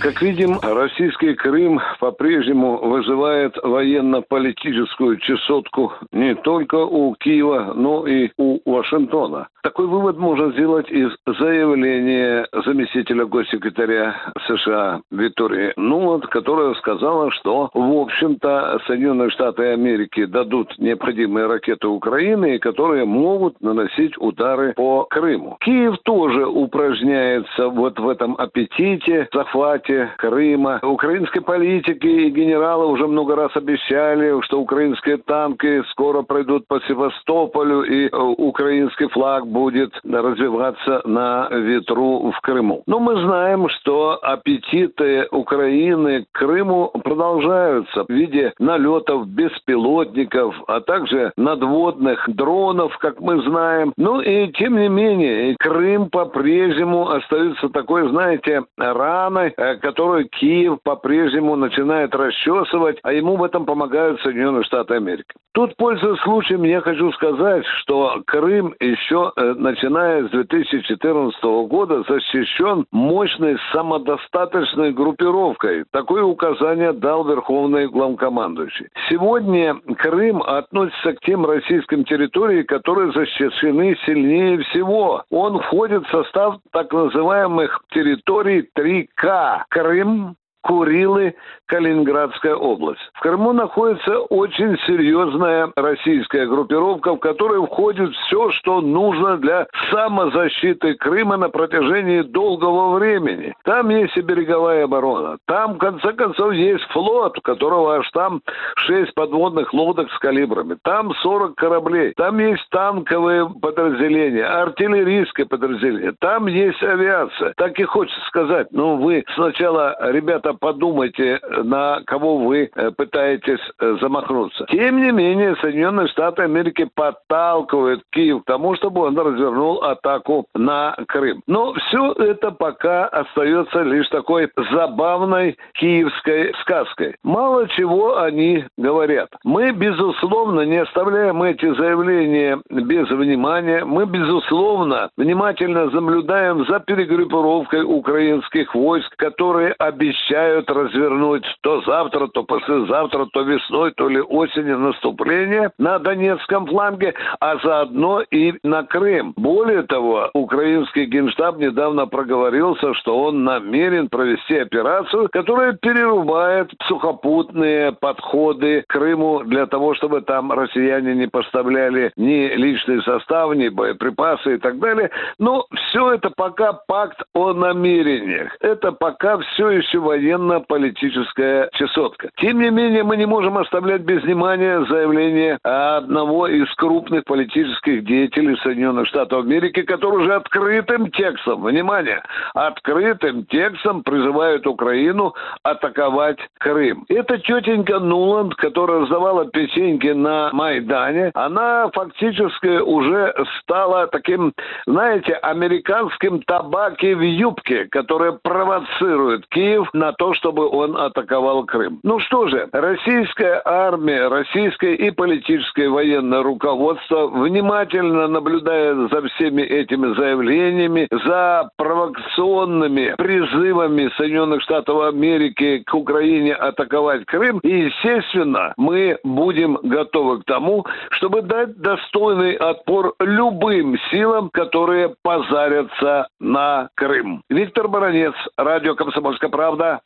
Как видим, российский Крым по-прежнему вызывает военно-политическую чесотку не только у Киева, но и у Вашингтона. Такой вывод можно сделать из заявления заместителя госсекретаря США Виктории Нуланд, которая сказала, что, в общем-то, Соединенные Штаты Америки дадут необходимые ракеты Украины, которые могут наносить удары по Крыму. Киев тоже упражняется вот в этом аппетите, захвате захвате Крыма. Украинской политики и генералы уже много раз обещали, что украинские танки скоро пройдут по Севастополю, и э, украинский флаг будет развиваться на ветру в Крыму. Но мы знаем, что аппетиты Украины к Крыму продолжаются в виде налетов беспилотников, а также надводных дронов, как мы знаем. Ну и тем не менее, Крым по-прежнему остается такой, знаете, раной, э, которую Киев по-прежнему начинает расчесывать, а ему в этом помогают Соединенные Штаты Америки. Тут, пользуясь случаем, я хочу сказать, что Крым еще, э, начиная с 2014 года, защищен мощной самодостаточной группировкой. Такое указание дал Верховный главкомандующий. Сегодня Крым относится к тем российским территориям, которые защищены сильнее всего. Он входит в состав так называемых территорий 3К. Крым, Курилы, Калининградская область. В Крыму находится очень серьезная российская группировка, в которой входит все, что нужно для самозащиты Крыма на протяжении долгого времени. Там есть и береговая оборона. Там, в конце концов, есть флот, у которого аж там 6 подводных лодок с калибрами. Там 40 кораблей. Там есть танковые подразделения, артиллерийское подразделение. Там есть авиация. Так и хочется сказать, ну вы сначала, ребята, просто подумайте, на кого вы э, пытаетесь э, замахнуться. Тем не менее, Соединенные Штаты Америки подталкивают Киев к тому, чтобы он развернул атаку на Крым. Но все это пока остается лишь такой забавной киевской сказкой. Мало чего они говорят. Мы, безусловно, не оставляем эти заявления без внимания. Мы, безусловно, внимательно наблюдаем за перегруппировкой украинских войск, которые обещают обещают развернуть то завтра, то послезавтра, то весной, то ли осенью наступление на Донецком фланге, а заодно и на Крым. Более того, украинский генштаб недавно проговорился, что он намерен провести операцию, которая перерубает сухопутные подходы к Крыму для того, чтобы там россияне не поставляли ни личный состав, ни боеприпасы и так далее. Но все это пока пакт о намерениях. Это пока все еще военные военно-политическая чесотка. Тем не менее, мы не можем оставлять без внимания заявление одного из крупных политических деятелей Соединенных Штатов Америки, который уже открытым текстом, внимание, открытым текстом призывает Украину атаковать Крым. Это тетенька Нуланд, которая раздавала печеньки на Майдане, она фактически уже стала таким, знаете, американским табаки в юбке, которая провоцирует Киев на то, чтобы он атаковал Крым. Ну что же, российская армия, российское и политическое военное руководство внимательно наблюдая за всеми этими заявлениями, за провокационными призывами Соединенных Штатов Америки к Украине атаковать Крым. И, естественно, мы будем готовы к тому, чтобы дать достойный отпор любым силам, которые позарятся на Крым. Виктор Баранец, радио «Комсомольская правда»,